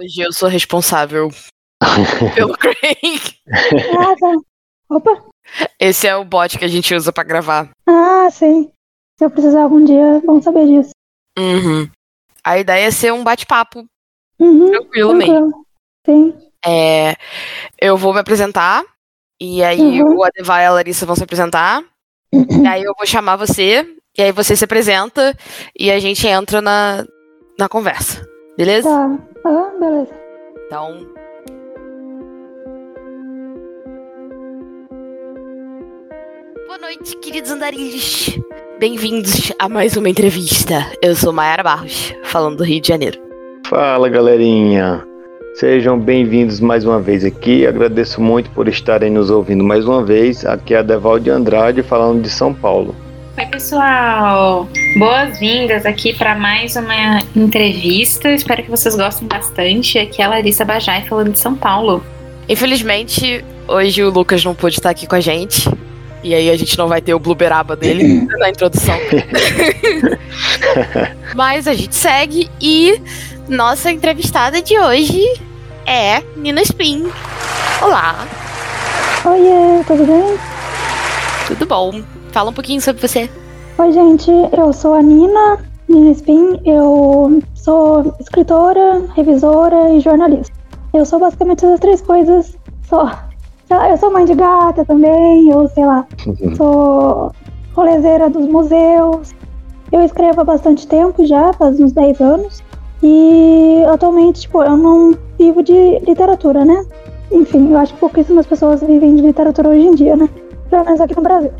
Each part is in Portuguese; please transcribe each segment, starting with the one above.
Hoje eu sou responsável pelo Craig. Ah, tá. Opa. Esse é o bot que a gente usa pra gravar. Ah, sim. Se eu precisar algum dia, vamos saber disso. Uhum. A ideia é ser um bate-papo Uhum, tranquilo mesmo. tranquilo. Sim. É, eu vou me apresentar, e aí Uhum. o Adevai e a Larissa vão se apresentar, e aí eu vou chamar você, e aí você se apresenta, e a gente entra na, na conversa. Beleza? Tá. Beleza. Então. Boa noite, queridos andarilhos. Bem-vindos a mais uma entrevista. Eu sou Mayara Barros, falando do Rio de Janeiro. Fala galerinha, sejam bem-vindos mais uma vez aqui. Agradeço muito por estarem nos ouvindo mais uma vez. Aqui é a Devalde Andrade falando de São Paulo. Oi, pessoal! Boas-vindas aqui para mais uma entrevista. Espero que vocês gostem bastante. Aqui é a Larissa Bajai falando de São Paulo. Infelizmente, hoje o Lucas não pôde estar aqui com a gente. E aí a gente não vai ter o Bluberaba dele na introdução. Mas a gente segue e nossa entrevistada de hoje é Nina Spin. Olá, Oiê, tudo bem? tudo bom? Fala um pouquinho sobre você. Oi, gente. Eu sou a Nina, Nina Spin. Eu sou escritora, revisora e jornalista. Eu sou basicamente essas três coisas só. Eu sou mãe de gata também, eu sei lá. Sou rolezeira dos museus. Eu escrevo há bastante tempo já, faz uns 10 anos. E atualmente, tipo, eu não vivo de literatura, né? Enfim, eu acho que pouquíssimas pessoas vivem de literatura hoje em dia, né? Pelo menos aqui no Brasil.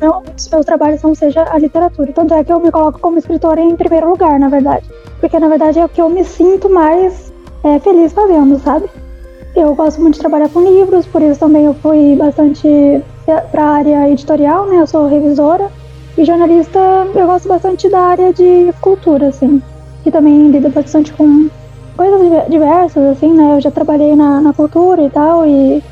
Meu, os meus trabalhos não seja a literatura. Tanto é que eu me coloco como escritora em primeiro lugar, na verdade. Porque na verdade é o que eu me sinto mais é, feliz fazendo, sabe? Eu gosto muito de trabalhar com livros, por isso também eu fui bastante para a área editorial, né? Eu sou revisora. E jornalista, eu gosto bastante da área de cultura, assim. Que também lida bastante com coisas diver- diversas, assim, né? Eu já trabalhei na, na cultura e tal, e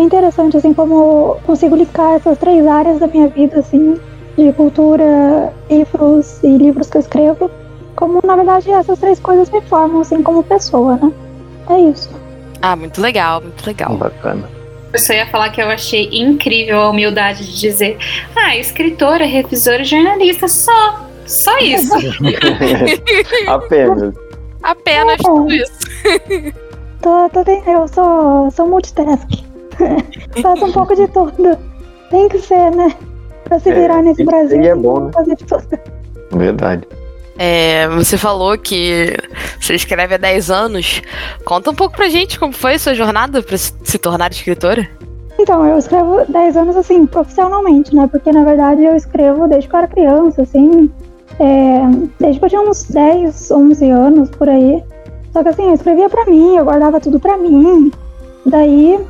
é interessante, assim, como eu consigo linkar essas três áreas da minha vida, assim, de cultura, livros e livros que eu escrevo. Como, na verdade, essas três coisas me formam, assim, como pessoa, né? É isso. Ah, muito legal, muito legal. Bacana. Eu só ia falar que eu achei incrível a humildade de dizer: ah, escritora, revisora e jornalista, só. Só isso. Apenas. Apenas tudo isso. Tô, tô, eu sou, sou multitask. Faço um pouco de tudo. Tem que ser, né? Pra se É, virar nesse e- Brasil. e é bom, né? Fazer de tudo. Verdade. É, você falou que você escreve há 10 anos. Conta um pouco pra gente como foi a sua jornada pra se se tornar escritora. Então, eu escrevo 10 anos, assim, profissionalmente, né? Porque, na verdade, eu escrevo desde que eu era criança, assim. é, desde que eu tinha uns 10, 11 anos, por aí. Só que, assim, eu escrevia pra mim, eu guardava tudo pra mim. Daí,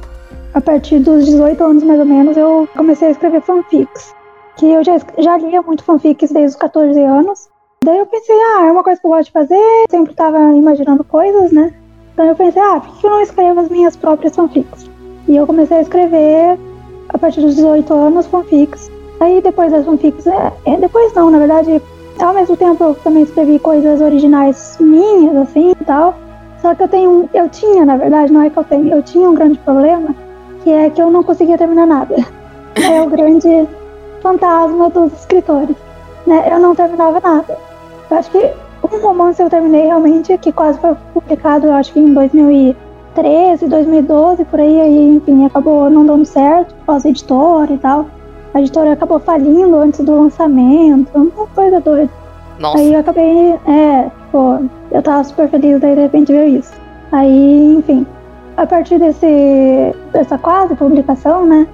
a partir dos 18 anos, mais ou menos, eu comecei a escrever fanfics. Que eu já, já lia muito fanfics desde os 14 anos. Daí eu pensei, ah, é uma coisa que eu gosto de fazer, sempre tava imaginando coisas, né? Então eu pensei, ah, por que eu não escrevo as minhas próprias fanfics? E eu comecei a escrever a partir dos 18 anos fanfics. Aí depois das fanfics, é, é, depois não, na verdade, ao mesmo tempo eu também escrevi coisas originais minhas, assim e tal. Só que eu tenho, eu tinha, na verdade, não é que eu tenho, eu tinha um grande problema, que é que eu não conseguia terminar nada. É o grande fantasma dos escritores, né? Eu não terminava nada. Eu acho que um romance eu terminei realmente, que quase foi publicado, eu acho que em 2013, 2012, por aí, aí, enfim, acabou não dando certo por causa da editora e tal. A editora acabou falindo antes do lançamento, uma coisa doida. Nossa, Aí eu acabei, é, pô, eu tava super feliz, daí de repente veio isso. Aí, enfim, a partir desse, dessa quase publicação, né,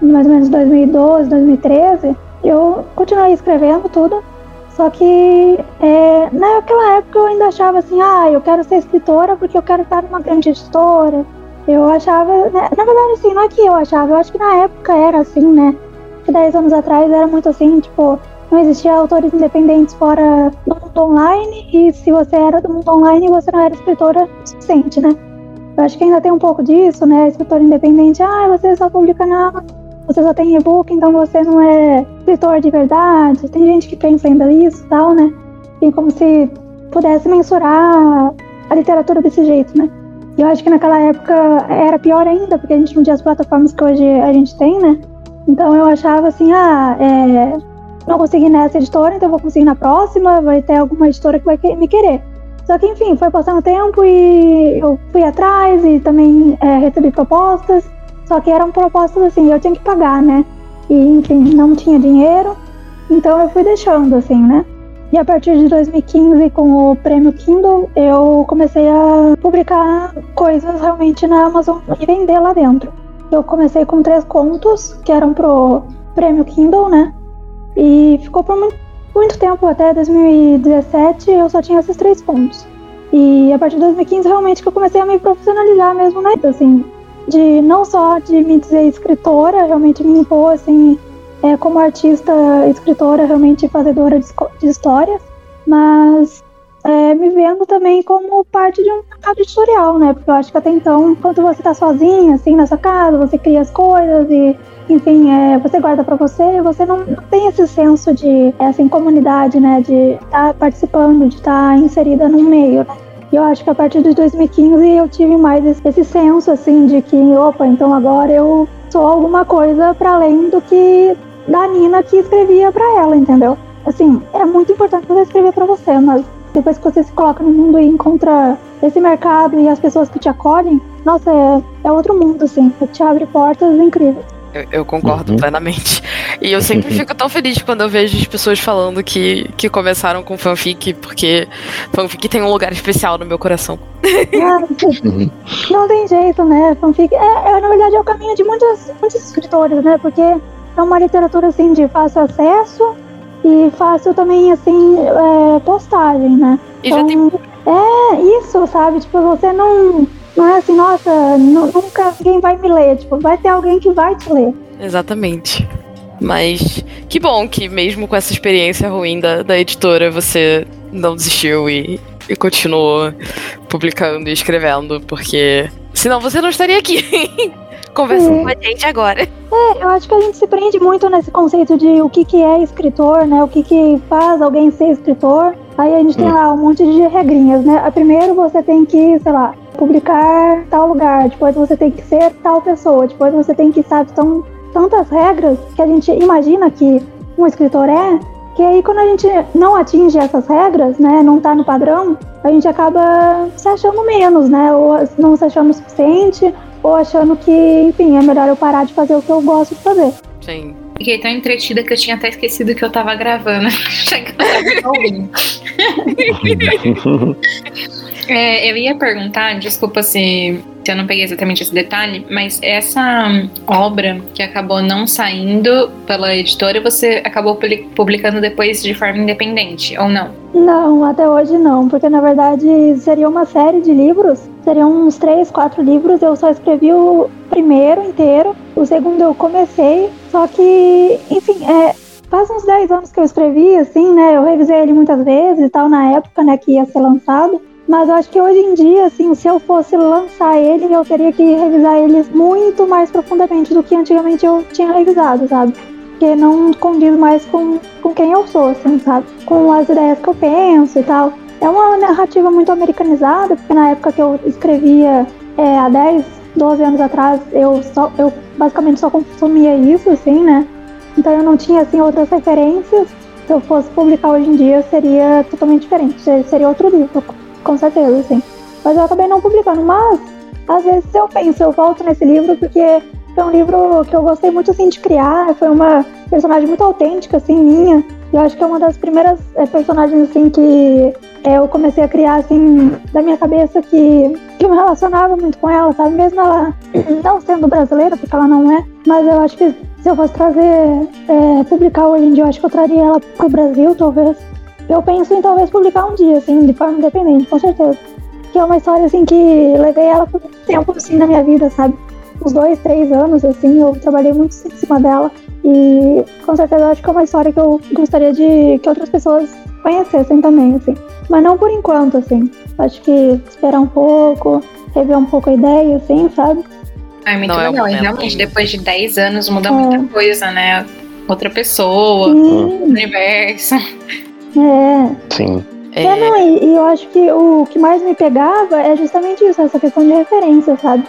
mais ou menos 2012, 2013, eu continuei escrevendo tudo, só que é, naquela época eu ainda achava assim, ah, eu quero ser escritora porque eu quero estar numa grande editora. Eu achava, né, na verdade assim, não é que eu achava, eu acho que na época era assim, né, que 10 anos atrás era muito assim, tipo, não existia autores independentes fora do mundo online, e se você era do mundo online, você não era escritora o suficiente, né? Eu acho que ainda tem um pouco disso, né? Escritor independente, ah, você só publica na. Você só tem e-book, então você não é escritor de verdade. Tem gente que pensa ainda isso tal, né? E como se pudesse mensurar a literatura desse jeito, né? E eu acho que naquela época era pior ainda, porque a gente não tinha as plataformas que hoje a gente tem, né? Então eu achava assim, ah, é, não consegui nessa editora, então vou conseguir na próxima, vai ter alguma editora que vai me querer. Só que, enfim, foi passando tempo e eu fui atrás e também é, recebi propostas. Só que eram propostas assim, eu tinha que pagar, né? E, enfim, não tinha dinheiro. Então eu fui deixando, assim, né? E a partir de 2015, com o prêmio Kindle, eu comecei a publicar coisas realmente na Amazon e vender lá dentro. Eu comecei com três contos, que eram pro prêmio Kindle, né? E ficou por muito, muito tempo, até 2017, eu só tinha esses três contos. E a partir de 2015, realmente, que eu comecei a me profissionalizar mesmo, né? Assim, de não só de me dizer escritora, realmente me impor, assim, é, como artista, escritora, realmente fazedora de, de histórias, mas é, me vendo também como parte de um mercado editorial, né? Porque eu acho que até então, quando você tá sozinha, assim, na sua casa, você cria as coisas e, enfim, é, você guarda para você, você não, não, tem esse senso de, é, assim, comunidade, né? De estar tá participando, de estar tá inserida no meio, né? E eu acho que a partir de 2015 eu tive mais esse, esse senso, assim, de que, opa, então agora eu sou alguma coisa para além do que da Nina que escrevia para ela, entendeu? Assim, é muito importante você escrever para você, mas depois que você se coloca no mundo e encontra esse mercado e as pessoas que te acolhem, nossa, é, é outro mundo, assim, te abre portas incríveis. Eu, eu concordo uhum. plenamente. E eu sempre fico tão feliz quando eu vejo as pessoas falando que, que começaram com fanfic, porque fanfic tem um lugar especial no meu coração. Ah, não tem jeito, né? Fanfic é, é, na verdade, é o caminho de muitos, muitos escritores, né? Porque é uma literatura assim de fácil acesso e fácil também assim é, postagem, né? E então, já tem... É isso, sabe? Tipo, você não não é assim, nossa, nunca ninguém vai me ler. Tipo, vai ter alguém que vai te ler. Exatamente. Mas que bom que mesmo com essa experiência ruim da, da editora, você não desistiu e, e continuou publicando e escrevendo, porque senão você não estaria aqui. conversando é. com a gente agora. É, eu acho que a gente se prende muito nesse conceito de o que, que é escritor, né? O que, que faz alguém ser escritor. Aí a gente tem hum. lá um monte de regrinhas, né? Primeiro você tem que, sei lá, publicar tal lugar, depois você tem que ser tal pessoa, depois você tem que, sabe, são tantas regras que a gente imagina que um escritor é, que aí quando a gente não atinge essas regras, né, não tá no padrão, a gente acaba se achando menos, né, ou não se achando o suficiente, ou achando que, enfim, é melhor eu parar de fazer o que eu gosto de fazer. Sim. Fiquei tão entretida que eu tinha até esquecido que eu tava gravando. é, eu ia perguntar, desculpa se, se eu não peguei exatamente esse detalhe, mas essa obra que acabou não saindo pela editora, você acabou publicando depois de forma independente, ou não? Não, até hoje não, porque na verdade seria uma série de livros seriam uns três, quatro livros. Eu só escrevi o primeiro inteiro, o segundo eu comecei, só que, enfim, é, faz uns 10 anos que eu escrevi, assim, né? Eu revisei ele muitas vezes e tal, na época, né, que ia ser lançado. Mas eu acho que hoje em dia, assim, se eu fosse lançar ele, eu teria que revisar eles muito mais profundamente do que antigamente eu tinha revisado, sabe? Porque não condiz mais com, com quem eu sou, assim, sabe? Com as ideias que eu penso e tal. É uma narrativa muito americanizada, porque na época que eu escrevia é, há 10, 12 anos atrás, eu, só, eu basicamente só consumia isso, assim, né? Então eu não tinha, assim, outras referências. Se eu fosse publicar hoje em dia, seria totalmente diferente. Seria outro livro, com certeza, assim. Mas eu acabei não publicando. Mas, às vezes eu penso, eu volto nesse livro porque foi um livro que eu gostei muito, assim, de criar. Foi uma personagem muito autêntica, assim, minha. Eu acho que é uma das primeiras é, personagens assim que é, eu comecei a criar assim da minha cabeça que, que eu me relacionava muito com ela, sabe? Mesmo ela não sendo brasileira, porque ela não é, mas eu acho que se eu fosse trazer, é, publicar hoje em dia, eu acho que eu traria ela pro Brasil, talvez. Eu penso em talvez publicar um dia, assim, de forma independente, com certeza. Que é uma história assim que levei ela por muito tempo assim na minha vida, sabe? Uns dois, três anos, assim, eu trabalhei muito em cima dela. E com certeza acho que é uma história que eu gostaria de que outras pessoas conhecessem também, assim. Mas não por enquanto, assim. Acho que esperar um pouco, rever um pouco a ideia, assim, sabe? Ah, é muito não legal. É e realmente, depois de 10 anos muda é. muita coisa, né? Outra pessoa, Sim. universo. É. Sim. É, é não, e, e, eu acho que o que mais me pegava é justamente isso, essa questão de referência, sabe?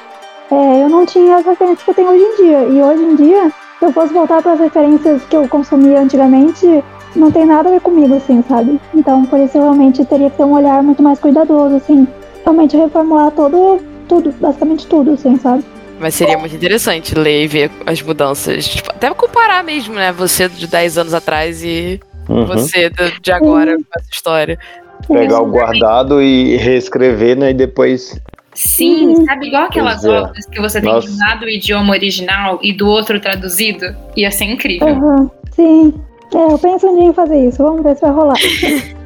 É, eu não tinha as referências que eu tenho hoje em dia. E hoje em dia, se eu fosse voltar para as referências que eu consumia antigamente, não tem nada a ver comigo, assim, sabe? Então, por isso, eu realmente teria que ter um olhar muito mais cuidadoso, assim. Realmente reformular todo, tudo, basicamente tudo, assim, sabe? Mas seria muito interessante ler e ver as mudanças. Tipo, até comparar mesmo, né? Você de 10 anos atrás e uhum. você de agora com essa história. Pegar o guardado e reescrever, né? E depois. Sim, sabe igual aquelas é. obras que você tem Nossa. de um lado o idioma original e do outro traduzido? Ia ser incrível. Uhum. Sim. É, eu penso em fazer isso. Vamos ver se vai rolar.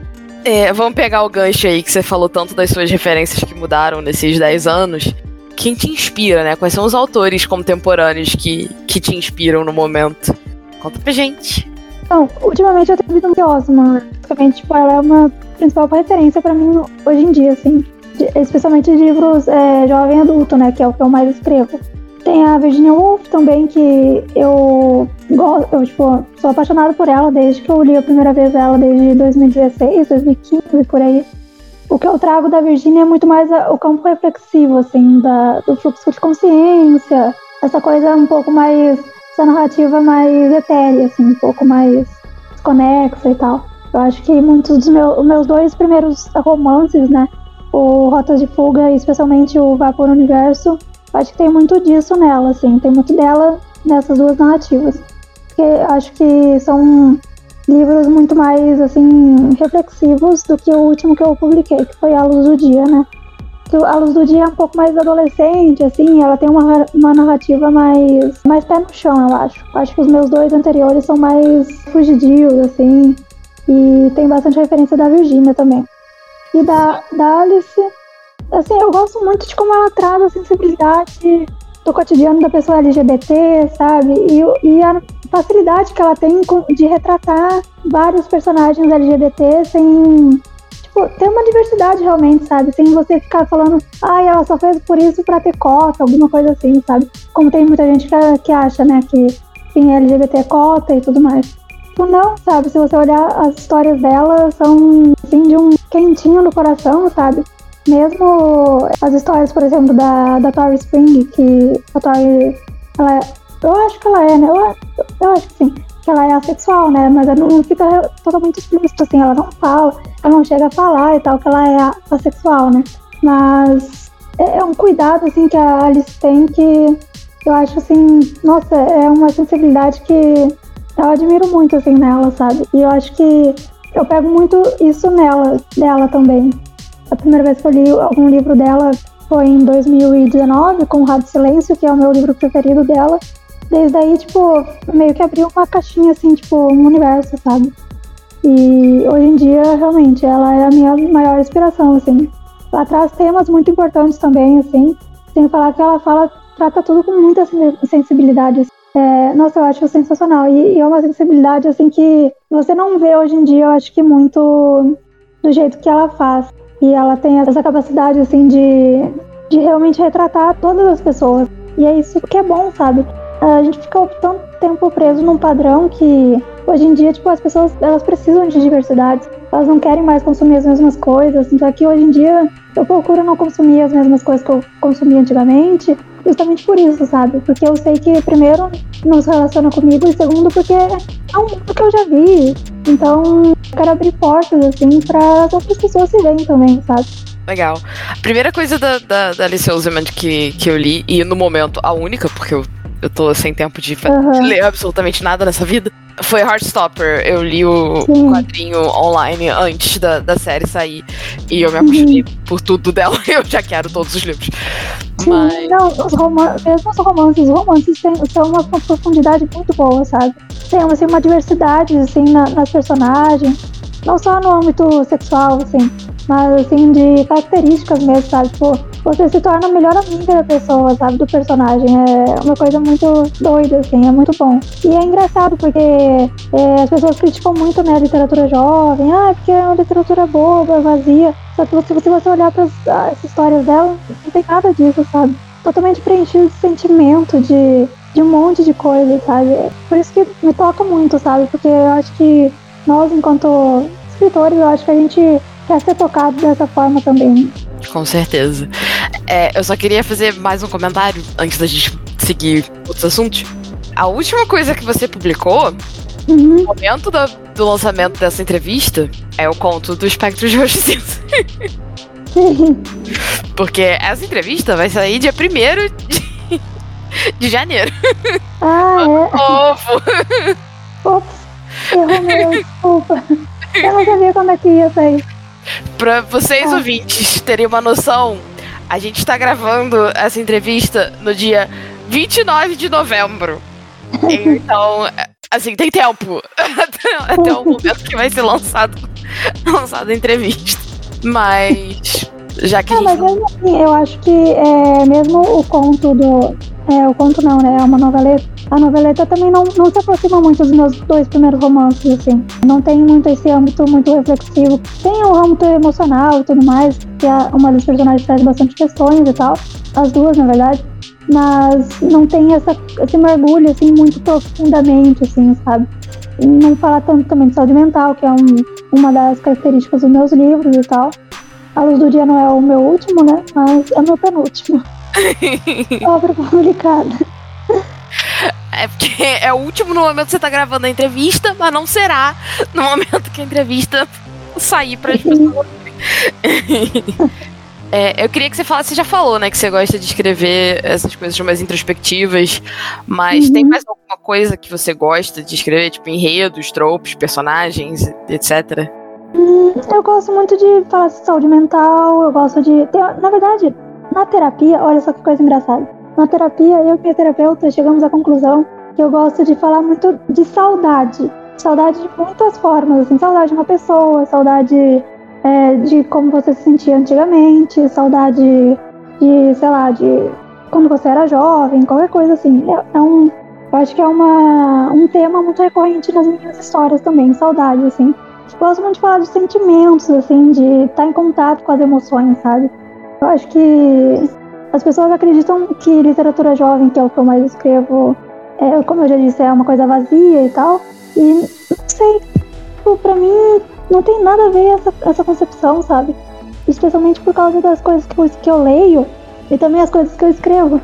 É, vamos pegar o gancho aí que você falou tanto das suas referências que mudaram nesses 10 anos. Quem te inspira, né? Quais são os autores contemporâneos que, que te inspiram no momento? Conta pra gente. Então, ultimamente eu tenho visto Osman. Basicamente, tipo, ela é uma principal referência para mim hoje em dia, assim. De, especialmente livros é, jovem adulto, né? Que é o que eu mais escrevo. Tem a Virginia Woolf também, que eu gosto, eu, tipo, sou apaixonada por ela desde que eu li a primeira vez ela, desde 2016, 2015, por aí. O que eu trago da Virginia é muito mais a, o campo reflexivo, assim, da, do fluxo de consciência, essa coisa um pouco mais, essa narrativa mais etérea, assim, um pouco mais desconexa e tal. Eu acho que muitos dos meus, meus dois primeiros romances, né, o Rotas de Fuga e especialmente o Vapor Universo, acho que tem muito disso nela, assim, tem muito dela nessas duas narrativas. Porque acho que são livros muito mais, assim, reflexivos do que o último que eu publiquei, que foi A Luz do Dia, né? A Luz do Dia é um pouco mais adolescente, assim, ela tem uma, uma narrativa mais, mais pé no chão, eu acho. Acho que os meus dois anteriores são mais fugidios, assim, e tem bastante referência da Virginia também. E da, da Alice, assim, eu gosto muito de como ela traz a sensibilidade do cotidiano da pessoa LGBT, sabe? E, e a facilidade que ela tem de retratar vários personagens LGBT sem. Ter uma diversidade realmente, sabe? Sem você ficar falando, ai, ah, ela só fez por isso pra ter cota, alguma coisa assim, sabe? Como tem muita gente que, que acha, né, que sim, LGBT é cota e tudo mais. Tipo, não, sabe? Se você olhar as histórias dela, são, assim, de um quentinho no coração, sabe? Mesmo as histórias, por exemplo, da, da Tori Spring, que a Tori, ela é, eu acho que ela é, né? Eu, eu acho que sim, que ela é assexual, né? Mas ela não fica totalmente explícito, assim, ela não fala, ela não chega a falar e tal, que ela é assexual, né? Mas é, é um cuidado, assim, que a Alice tem que eu acho, assim, nossa, é uma sensibilidade que eu admiro muito, assim, nela, sabe? E eu acho que eu pego muito isso nela, dela também. A primeira vez que eu li algum livro dela foi em 2019, com Rádio Silêncio, que é o meu livro preferido dela. Desde aí, tipo, meio que abriu uma caixinha, assim, tipo, um universo, sabe? E hoje em dia, realmente, ela é a minha maior inspiração, assim. Ela traz temas muito importantes também, assim. Sem falar que ela fala, trata tudo com muita sensibilidade. Assim. É, nossa, eu acho sensacional. E, e, é uma sensibilidade, assim, que você não vê hoje em dia, eu acho que muito do jeito que ela faz. E ela tem essa capacidade, assim, de, de realmente retratar todas as pessoas. E é isso que é bom, sabe? A gente fica tanto tempo preso num padrão que hoje em dia, tipo, as pessoas elas precisam de diversidade. Elas não querem mais consumir as mesmas coisas. Então aqui hoje em dia eu procuro não consumir as mesmas coisas que eu consumia antigamente, justamente por isso, sabe? Porque eu sei que primeiro não se relaciona comigo e segundo porque é um mundo que eu já vi. Então eu quero abrir portas assim para as outras pessoas se verem também, sabe? Legal. A primeira coisa da, da, da Alice Oseman que, que eu li, e no momento a única, porque eu eu tô sem tempo de, uhum. ler absolutamente nada nessa vida. Foi Heartstopper. Eu li o Sim. quadrinho online antes da, da série sair. E eu me apaixonei uhum. por tudo dela. Eu já quero todos os livros. Sim, Mas... não, os romances, mesmo os romances, os romances têm, têm uma profundidade muito boa, sabe? Tem assim, uma diversidade assim, na, nas personagens. Não só no âmbito sexual, assim, mas assim, de características mesmo, sabe? Tipo, você se torna a melhor amiga da pessoa, sabe? Do personagem. É uma coisa muito doida, assim, é muito bom. E é engraçado porque é, as pessoas criticam muito, né, a literatura jovem. Ah, porque é uma literatura boba, vazia. Só que se você olhar para as histórias dela, não tem nada disso, sabe? Totalmente preenchido de sentimento, de, de um monte de coisa, sabe? Por isso que me toca muito, sabe? Porque eu acho que nós, enquanto escritores, eu acho que a gente quer ser tocado dessa forma também. Com certeza. É, eu só queria fazer mais um comentário antes da gente seguir outros assuntos. A última coisa que você publicou, Uhum. no momento do, do lançamento dessa entrevista, é o conto do Espectro de Roxo Cinza. Sim. Porque essa entrevista vai sair dia 1 de, de janeiro. Ah, Ovo! é. Ops, errou meu, desculpa. Eu não sabia quando é que ia sair. Pra vocês Ah. ouvintes terem uma noção, a gente tá gravando essa entrevista no dia 29 de novembro. Então, assim, tem tempo até, o momento que vai ser lançado, lançada a entrevista. Mas, já que a Ah, gente mas mesmo assim, eu acho que é, mesmo o conto do. É, o conto não, né? É uma noveleta. A noveleta também não, não se aproxima muito dos meus dois primeiros romances, assim. Não tem muito esse âmbito muito reflexivo. Tem o âmbito emocional e tudo mais, que a, uma das personagens traz bastante questões e tal. As duas, na verdade. Mas não tem essa, esse mergulho, assim, muito profundamente, assim, sabe? E não fala tanto também de saúde mental, que é um, uma das características dos meus livros e tal. A Luz do Dia não é o meu último, né? Mas é o meu penúltimo. Obra publicada. É porque é o último no momento que você tá gravando a entrevista, mas não será no momento que a entrevista sair para as pessoas. É, eu queria que você falasse, você já falou, né, que você gosta de escrever essas coisas mais introspectivas, mas Uhum. tem mais alguma coisa que você gosta de escrever, tipo enredos, tropes, personagens, etc? Hum, eu gosto muito de falar de saúde mental, eu gosto de. tem- na verdade, na terapia, olha só que coisa engraçada. Na terapia, eu e minha terapeuta chegamos à conclusão que eu gosto de falar muito de saudade. Saudade de muitas formas, assim, saudade de uma pessoa, saudade é, de como você se sentia antigamente, saudade de, sei lá, de quando você era jovem, qualquer coisa assim. É, é um. Eu acho que é uma, um tema muito recorrente nas minhas histórias também, saudade, assim. Gosto muito de falar de sentimentos, assim, de estar em contato com as emoções, sabe? Eu acho que as pessoas acreditam que literatura jovem, que é o que eu mais escrevo, é, como eu já disse, é uma coisa vazia e tal. E não sei, tipo, pra mim não tem nada a ver essa, essa concepção, sabe? Especialmente por causa das coisas que eu, que eu leio e também as coisas que eu escrevo.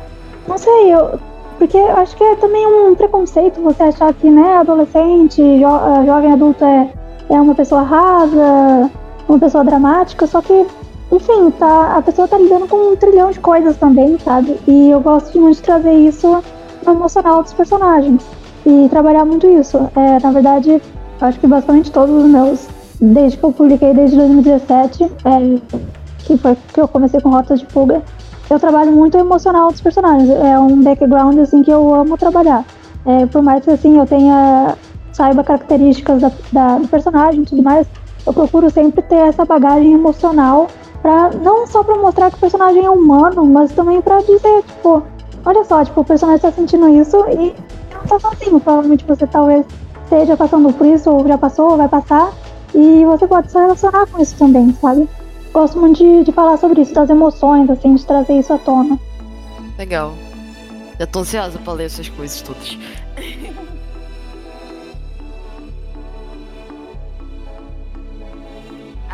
Não sei, eu. Porque eu acho que é também um preconceito você achar que, né, adolescente, jo, eh, jovem adulto é, é uma pessoa rasa, uma pessoa dramática, só que, enfim, tá, a pessoa tá lidando com um trilhão de coisas também, sabe? E eu gosto muito de trazer isso no emocional dos personagens. E trabalhar muito isso. É, na verdade, acho que basicamente todos os meus, desde que eu publiquei desde 2017, é, que foi que eu comecei com Rotas de Fuga, eu trabalho muito o emocional dos personagens. É um background assim que eu amo trabalhar. É, por mais que assim eu tenha saiba características da, da- do personagem e tudo mais, eu procuro sempre ter essa bagagem emocional para não só para mostrar que o personagem é humano, mas também para dizer, tipo, olha só, tipo, o personagem tá sentindo isso e não tá sozinho. Provavelmente você talvez esteja passando por isso, ou já passou, ou vai passar, e você pode se relacionar com isso também, sabe? Gosto muito de, de falar sobre isso, das emoções, assim, de trazer isso à tona. Legal. Já tô ansiosa pra ler essas coisas todas.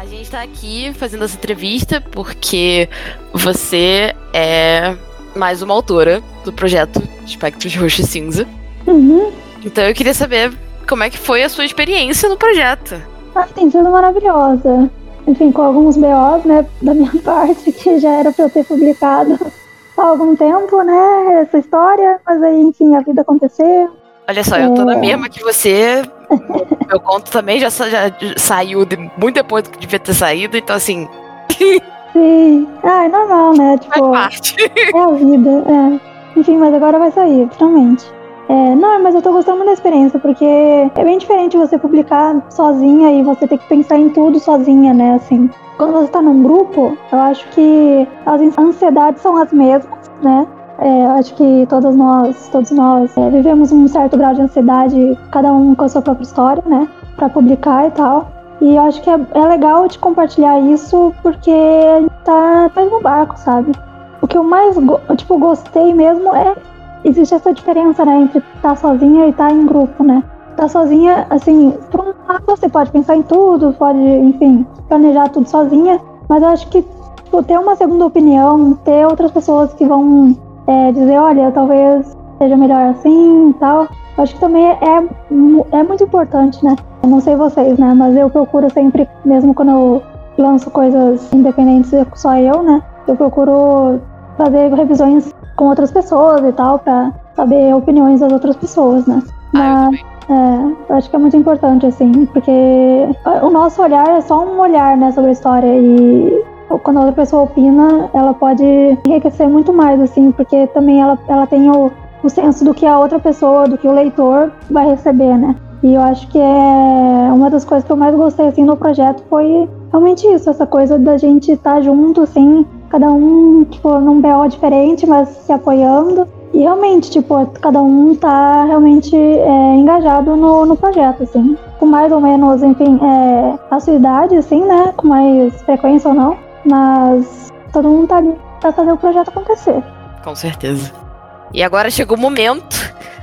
gente tá aqui fazendo essa entrevista porque você é mais uma autora do projeto Espectros Roxo e Cinza. Uhum. Então eu queria saber como é que foi a sua experiência no projeto. Ah, tem sido maravilhosa. Enfim, com alguns BOs, né, da minha parte, que já era pra eu ter publicado há algum tempo, né, essa história, mas aí, enfim, a vida aconteceu. Olha só, eu tô na É. mesma que você. Meu conto também já, já saiu de- muito depois do que devia ter saído, então assim, Sim. Ah, é normal, né, faz tipo, parte. é a vida, é. Enfim, mas agora vai sair, finalmente. É, não, mas eu tô gostando muito da experiência, porque é bem diferente você publicar sozinha e você ter que pensar em tudo sozinha, né, assim. Quando você tá num grupo, eu acho que as ansiedades são as mesmas, né? É, acho que todas nós, todos nós é, vivemos um certo grau de ansiedade, cada um com a sua própria história, né? Pra publicar e tal. E eu acho que é, é legal de compartilhar isso porque gente tá no mesmo barco, sabe? O que eu mais tipo, gostei mesmo é. Existe essa diferença, né, entre estar sozinha e estar em grupo, né? Estar sozinha, assim, por um você pode pensar em tudo, pode, enfim, planejar tudo sozinha, mas eu acho que tipo, ter uma segunda opinião, ter outras pessoas que vão é, dizer, olha, talvez seja melhor assim e tal, acho que também é, é muito importante, né? Eu não sei vocês, né? Mas eu procuro sempre, mesmo quando eu lanço coisas independentes, só eu, né? Eu procuro fazer revisões com outras pessoas e tal, pra saber opiniões das outras pessoas, né? Ah, Mas, é, eu acho que é muito importante, assim, porque o nosso olhar é só um olhar, né, sobre a história e quando a outra pessoa opina, ela pode enriquecer muito mais, assim, porque também ela, ela tem o, o senso do que a outra pessoa, do que o leitor vai receber, né? E eu acho que é uma das coisas que eu mais gostei, assim, no projeto foi realmente isso, essa coisa da gente estar tá junto, assim, cada um, tipo, num BO diferente, mas se apoiando. E realmente, tipo, cada um tá realmente é, engajado no, no projeto, assim. Com mais ou menos, enfim, é, a sua idade, assim, né? Com mais frequência ou não. Mas todo mundo tá ali pra fazer o projeto acontecer. Com certeza. E agora chegou o momento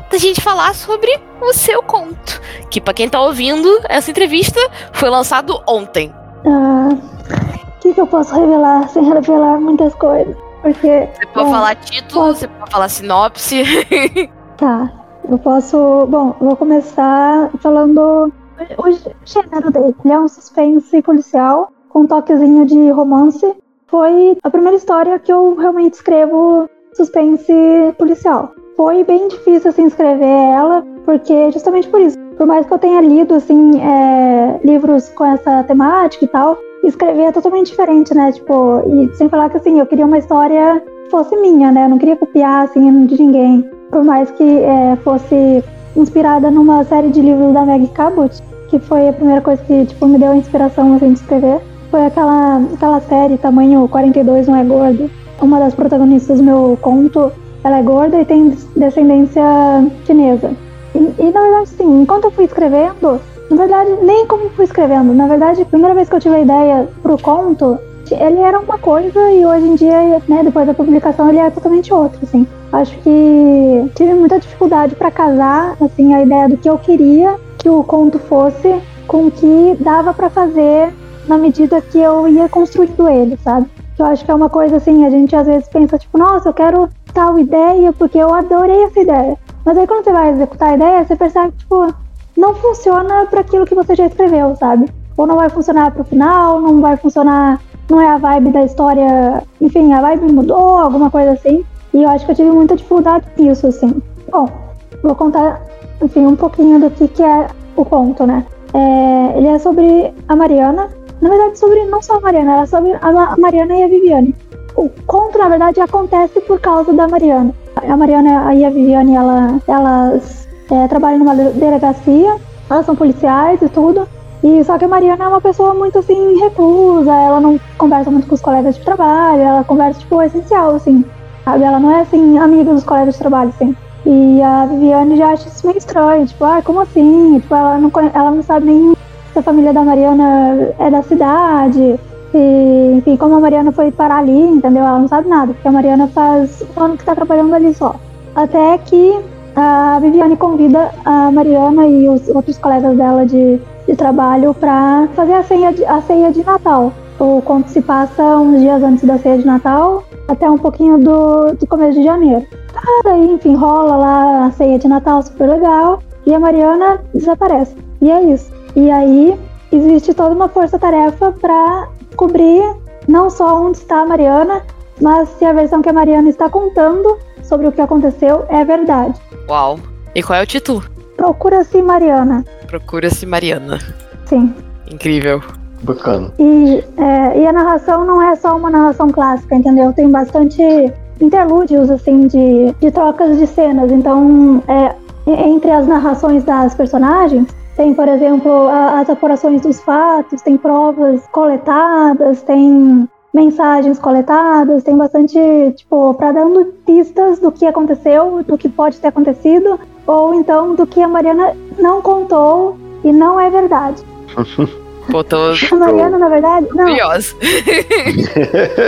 da gente falar sobre o seu conto. Que para quem tá ouvindo, essa entrevista foi lançado ontem. Ah, o que, que eu posso revelar sem revelar muitas coisas? Porque. Você pode é, falar título, posso. você pode falar sinopse. Tá, eu posso. Bom, eu vou começar falando o gênero dele. Ele é um suspense policial com um toquezinho de romance. Foi a primeira história que eu realmente escrevo suspense policial. Foi bem difícil assim escrever ela, porque justamente por isso. Por mais que eu tenha lido assim é, livros com essa temática e tal, escrever é totalmente diferente, né? Tipo, e sem falar que assim, eu queria uma história que fosse minha, né? Eu não queria copiar assim de ninguém. Por mais que é, fosse inspirada numa série de livros da Meg Cabot, que foi a primeira coisa que tipo me deu a inspiração assim de escrever. Foi aquela aquela série tamanho 42 não é gordo. Uma das protagonistas do meu conto, ela é gorda e tem descendência chinesa. E, e, na verdade, sim, enquanto eu fui escrevendo, na verdade, nem como fui escrevendo, na verdade, a primeira vez que eu tive a ideia pro conto, ele era uma coisa e hoje em dia, né, depois da publicação, ele é totalmente outro, assim. Acho que tive muita dificuldade para casar, assim, a ideia do que eu queria que o conto fosse com o que dava para fazer na medida que eu ia construindo ele, sabe? Eu acho que é uma coisa assim, a gente às vezes pensa, tipo, nossa, eu quero tal ideia porque eu adorei essa ideia. Mas aí quando você vai executar a ideia, você percebe que, tipo, não funciona para aquilo que você já escreveu, sabe? Ou não vai funcionar pro final, não vai funcionar, não é a vibe da história, enfim, a vibe mudou, alguma coisa assim. E eu acho que eu tive muita dificuldade nisso, assim. Bom, vou contar, enfim, um pouquinho do que, que é o conto, né? É, ele é sobre a Mariana. Na verdade, sobre não só a Mariana, era sobre a Mariana e a Viviane. O conto, na verdade, acontece por causa da Mariana. A Mariana e a Viviane, ela, elas é, trabalham numa delegacia, elas são policiais e tudo. E só que a Mariana é uma pessoa muito assim, reclusa, ela não conversa muito com os colegas de trabalho, ela conversa, tipo, essencial, assim. Sabe? Ela não é assim, amiga dos colegas de trabalho, assim. E a Viviane já acha isso meio estranho, tipo, ah, como assim? Tipo, ela não, ela não sabe nem se a família da Mariana é da cidade. E, enfim, como a Mariana foi parar ali, entendeu? Ela não sabe nada, porque a Mariana faz um ano que tá trabalhando ali só. Até que a Viviane convida a Mariana e os outros colegas dela de, de trabalho para fazer a ceia, de, a ceia de Natal. O conto se passa uns dias antes da ceia de Natal, até um pouquinho do, do começo de janeiro. Tá, daí, enfim, rola lá a ceia de Natal super legal, e a Mariana desaparece. E é isso. E aí existe toda uma força-tarefa para descobrir não só onde está a Mariana, mas se a versão que a Mariana está contando sobre o que aconteceu é verdade. Uau. E qual é o título? Procura-se Mariana. Procura-se Mariana. Sim. Incrível. Bacana. E, é, e a narração não é só uma narração clássica, entendeu? Tem bastante interlúdios, assim, de, de trocas de cenas. Então, é, entre as narrações das personagens, tem, por exemplo, a, as apurações dos fatos, tem provas coletadas, tem mensagens coletadas, tem bastante, tipo, para dando pistas do que aconteceu, do que pode ter acontecido, ou então do que a Mariana não contou e não é verdade. Tô A Mariana, na verdade, não. curiosa.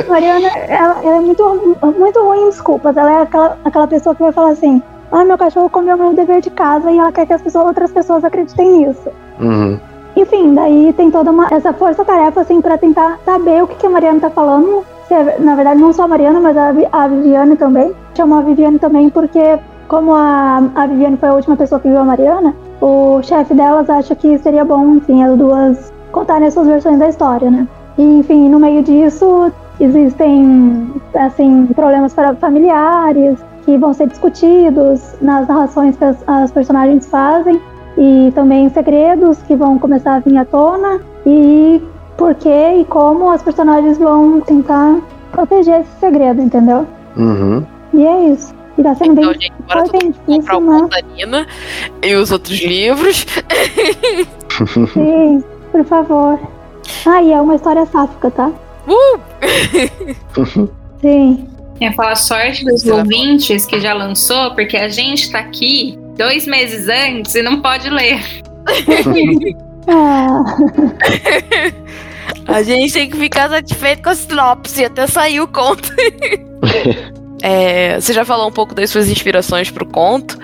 Mariana, ela, ela é muito, muito ruim em desculpas. Ela é aquela, aquela pessoa que vai falar assim: ah, meu cachorro comeu meu dever de casa e ela quer que as pessoas, outras pessoas acreditem nisso. Uhum. enfim, daí tem toda uma, essa força-tarefa, assim, pra tentar saber o que, que a Mariana tá falando. É, na verdade, não só a Mariana, mas a, a Viviane também. Chamou a Viviane também porque, como a, a Viviane foi a última pessoa que viu a Mariana, o chefe delas acha que seria bom, enfim, as duas contarem as suas versões da história, né? E, enfim, no meio disso, existem, assim, problemas familiares que vão ser discutidos nas narrações que as, as personagens fazem e também segredos que vão começar a vir à tona e por que e como as personagens vão tentar proteger esse segredo, entendeu? Uhum. E é isso. E tá sendo Então, bem, gente, bora foi bem mundo comprar o difícil, né? Nina e os outros livros. Sim, por favor. Ah, e é uma história sáfica, tá? Uh! Sim. Falo a sorte dos Sei lá, ouvintes que já lançou, porque a gente tá aqui dois meses antes e não pode ler. Ah, A gente tem que ficar satisfeito com a sinopse, até sair o conto. É, você já falou um pouco das suas inspirações pro conto.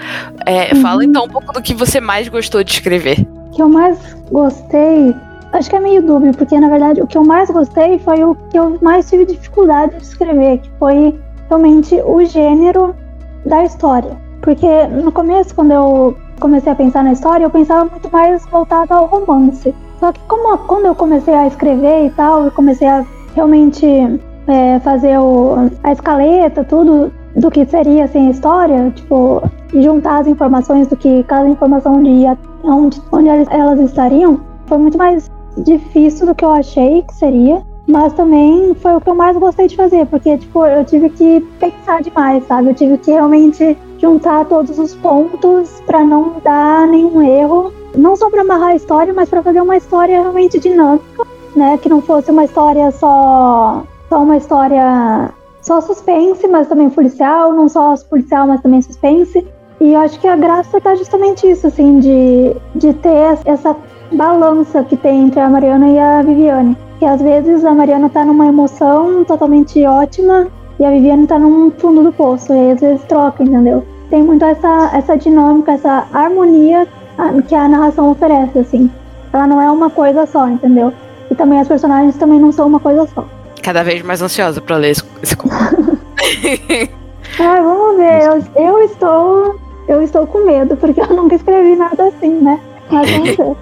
É, Fala Uhum. então um pouco do que você mais gostou de escrever. o que eu mais gostei, acho que é meio dúbio, porque na verdade o que eu mais gostei foi o que eu mais tive dificuldade de escrever, que foi realmente o gênero da história. Porque no começo, quando eu comecei a pensar na história, eu pensava muito mais voltado ao romance. Só que como quando eu comecei a escrever e tal, eu comecei a realmente é, fazer o, a escaleta, tudo do que seria assim, a história, tipo, juntar as informações do que cada informação ia onde, onde elas estariam, foi muito mais difícil do que eu achei que seria. Mas também foi o que eu mais gostei de fazer, porque tipo, eu tive que pensar demais, sabe? Eu tive que realmente juntar todos os pontos para não dar nenhum erro, não só para amarrar a história, mas para fazer uma história realmente dinâmica, né? Que não fosse uma história só só uma história só suspense, mas também policial, não só policial, mas também suspense. E eu acho que a graça tá justamente isso, assim, de, de ter essa balança que tem entre a Mariana e a Viviane. Que às vezes a Mariana tá numa emoção totalmente ótima e a Viviane tá num fundo do poço. E às vezes troca, entendeu? Tem muito essa, essa dinâmica, essa harmonia ah, que a narração oferece, assim. Ela não é uma coisa só, entendeu? E também as personagens também não são uma coisa só. Cada vez mais ansiosa pra ler esse, esse conto. Ah, vamos ver. Eu, eu estou. Eu estou com medo, porque eu nunca escrevi nada assim, né? Mas vamos ver.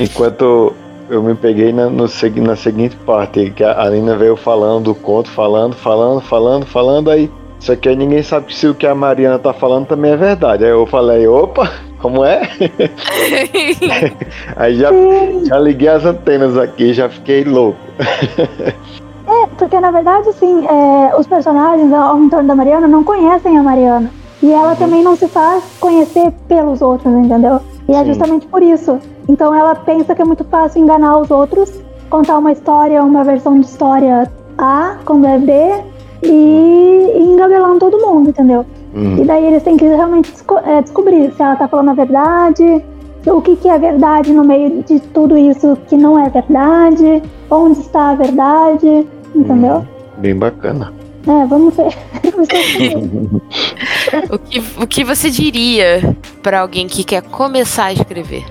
Enquanto eu me peguei na, no na seguinte parte, que a Alina veio falando do conto, falando, falando, falando, falando, aí isso aqui aí ninguém sabe se o que a Mariana tá falando também é verdade. Aí eu falei, opa, como é? Aí já, já liguei as antenas aqui, já fiquei louco. é, porque na verdade, assim, é, os personagens ao entorno da Mariana não conhecem a Mariana. E ela também não se faz conhecer pelos outros, entendeu? E é Sim. justamente por isso. Então ela pensa que é muito fácil enganar os outros, contar uma história, uma versão de história A quando é B e, e engabelando todo mundo, entendeu? Hum, E daí eles têm que realmente desco- é, descobrir se ela tá falando a verdade, o que, que é verdade no meio de tudo isso que não é verdade, onde está a verdade, entendeu? bem bacana. É, vamos ver. Vamos ver. o, que, o que você diria pra alguém que quer começar a escrever?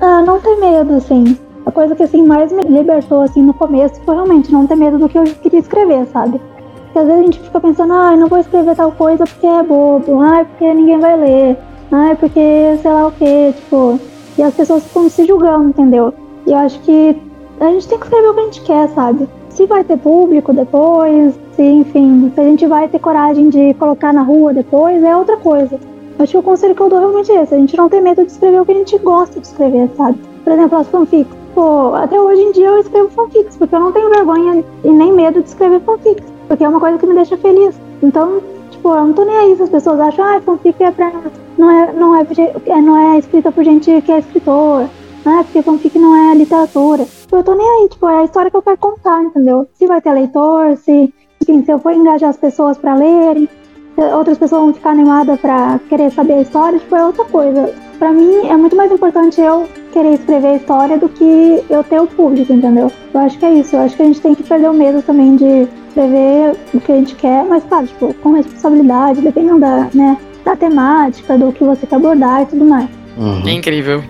ah, não ter medo, assim. A coisa que assim mais me libertou assim no começo foi realmente não ter medo do que eu queria escrever, sabe? Porque às vezes a gente fica pensando, ai, não vou escrever tal coisa porque é bobo, ai, porque ninguém vai ler, ai, porque sei lá o que, tipo. E as pessoas ficam se julgando, entendeu? E eu acho que a gente tem que escrever o que a gente quer, sabe? Se vai ter público depois, se, enfim, se a gente vai ter coragem de colocar na rua depois, é outra coisa. Acho que o conselho que eu dou realmente é esse, a gente não tem medo de escrever o que a gente gosta de escrever, sabe? Por exemplo, as fanfics. Pô, até hoje em dia eu escrevo fanfics, porque eu não tenho vergonha e nem medo de escrever fanfics, porque é uma coisa que me deixa feliz. Então, tipo, eu não tô nem aí se as pessoas acham, ah, fanfic é pra. não é, não é, é, não é escrita por gente que é escritor. Ah, porque fanfic não é literatura. Eu tô nem aí, tipo, é a história que eu quero contar, entendeu? Se vai ter leitor, se, enfim, se eu for engajar as pessoas pra lerem, outras pessoas vão ficar animadas pra querer saber a história, tipo, é outra coisa. Pra mim, é muito mais importante eu querer escrever a história do que eu ter o público, entendeu? Eu acho que é isso. Eu acho que a gente tem que perder o medo também de escrever o que a gente quer, mas, claro, tipo, com responsabilidade, dependendo da, né, da temática, do que você quer abordar e tudo mais. Uhum. É incrível.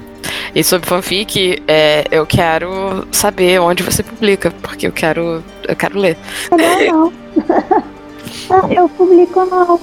E sobre fanfic, é, eu quero saber onde você publica, porque eu quero, eu quero ler. Legal, ah, eu publico no,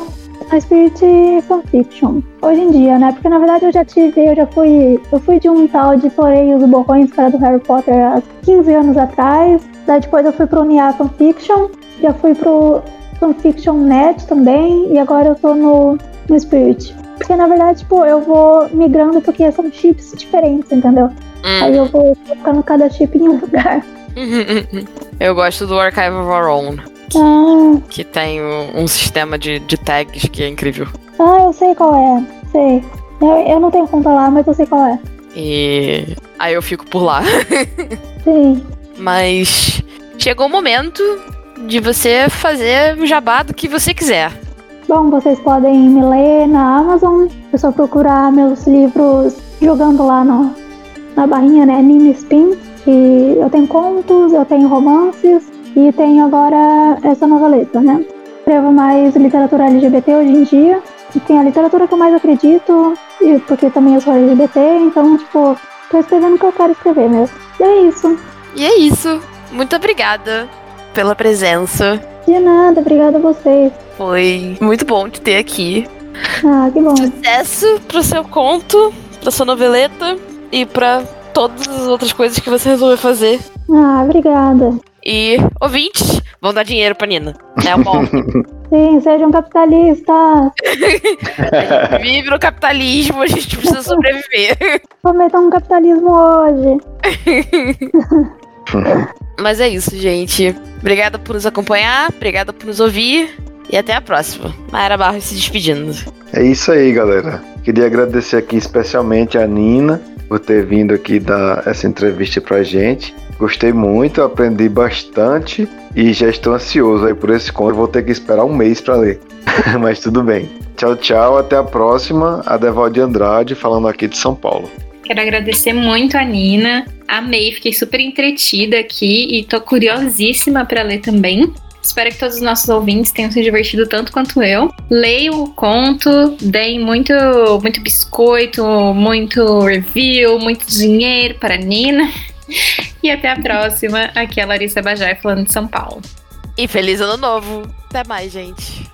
no Spirit Fanfiction. Hoje em dia, né? Porque na verdade eu já tive, eu já fui. Eu fui de um tal de Torei os Borrões, cara do Harry Potter, há 15 anos atrás. Daí depois eu fui pro Nia Fanfiction, já fui pro Fanfiction Net também, e agora eu tô no, no Spirit. Porque na verdade, tipo, eu vou migrando porque são chips diferentes, entendeu? Hum. Aí eu vou colocando cada chip em um lugar. Eu gosto do Archive of Our Own, Que tem um, um sistema de, de tags que é incrível. ah eu sei qual é. Sei. Eu, eu não tenho conta lá, mas eu sei qual é. E aí eu fico por lá. Sim. Mas chegou o momento de você fazer o jabá do que você quiser. Bom, vocês podem me ler na Amazon. É só procurar meus livros jogando lá no, na barrinha, né? Nina Spin. E eu tenho contos, eu tenho romances e tenho agora essa noveleta, né? Escrevo mais literatura LGBT hoje em dia. Enfim, a literatura que eu mais acredito, e porque também eu sou LGBT, então, tipo, tô escrevendo o que eu quero escrever mesmo. E é isso. E é isso. Muito obrigada pela presença. De nada, obrigada a vocês. Foi muito bom te ter aqui. Ah, que bom. Sucesso pro seu conto, pra sua noveleta e pra todas as outras coisas que você resolveu fazer. Ah, obrigada. E ouvintes, vão dar dinheiro pra Nina. É o bom. Sim, sejam capitalistas. Vive no capitalismo, a gente precisa sobreviver. Prometam um capitalismo hoje. Mas é isso, gente. Obrigada por nos acompanhar, obrigada por nos ouvir e até a próxima. Mayara Barros se despedindo. É isso aí, galera. Queria agradecer aqui especialmente a Nina por ter vindo aqui dar essa entrevista pra gente. Gostei muito, aprendi bastante e já estou ansioso aí por esse conto. Vou ter que esperar um mês pra ler. Mas tudo bem. Tchau, tchau. Até a próxima. A Devalde Andrade falando aqui de São Paulo. Quero agradecer muito a Nina. Amei, fiquei super entretida aqui e tô curiosíssima para ler também. Espero que todos os nossos ouvintes tenham se divertido tanto quanto eu. Leiam o conto, deem muito, muito biscoito, muito review, muito dinheiro para a Nina. E até a próxima. Aqui é a Larissa Bajai falando de São Paulo. E feliz ano novo. Até mais, gente.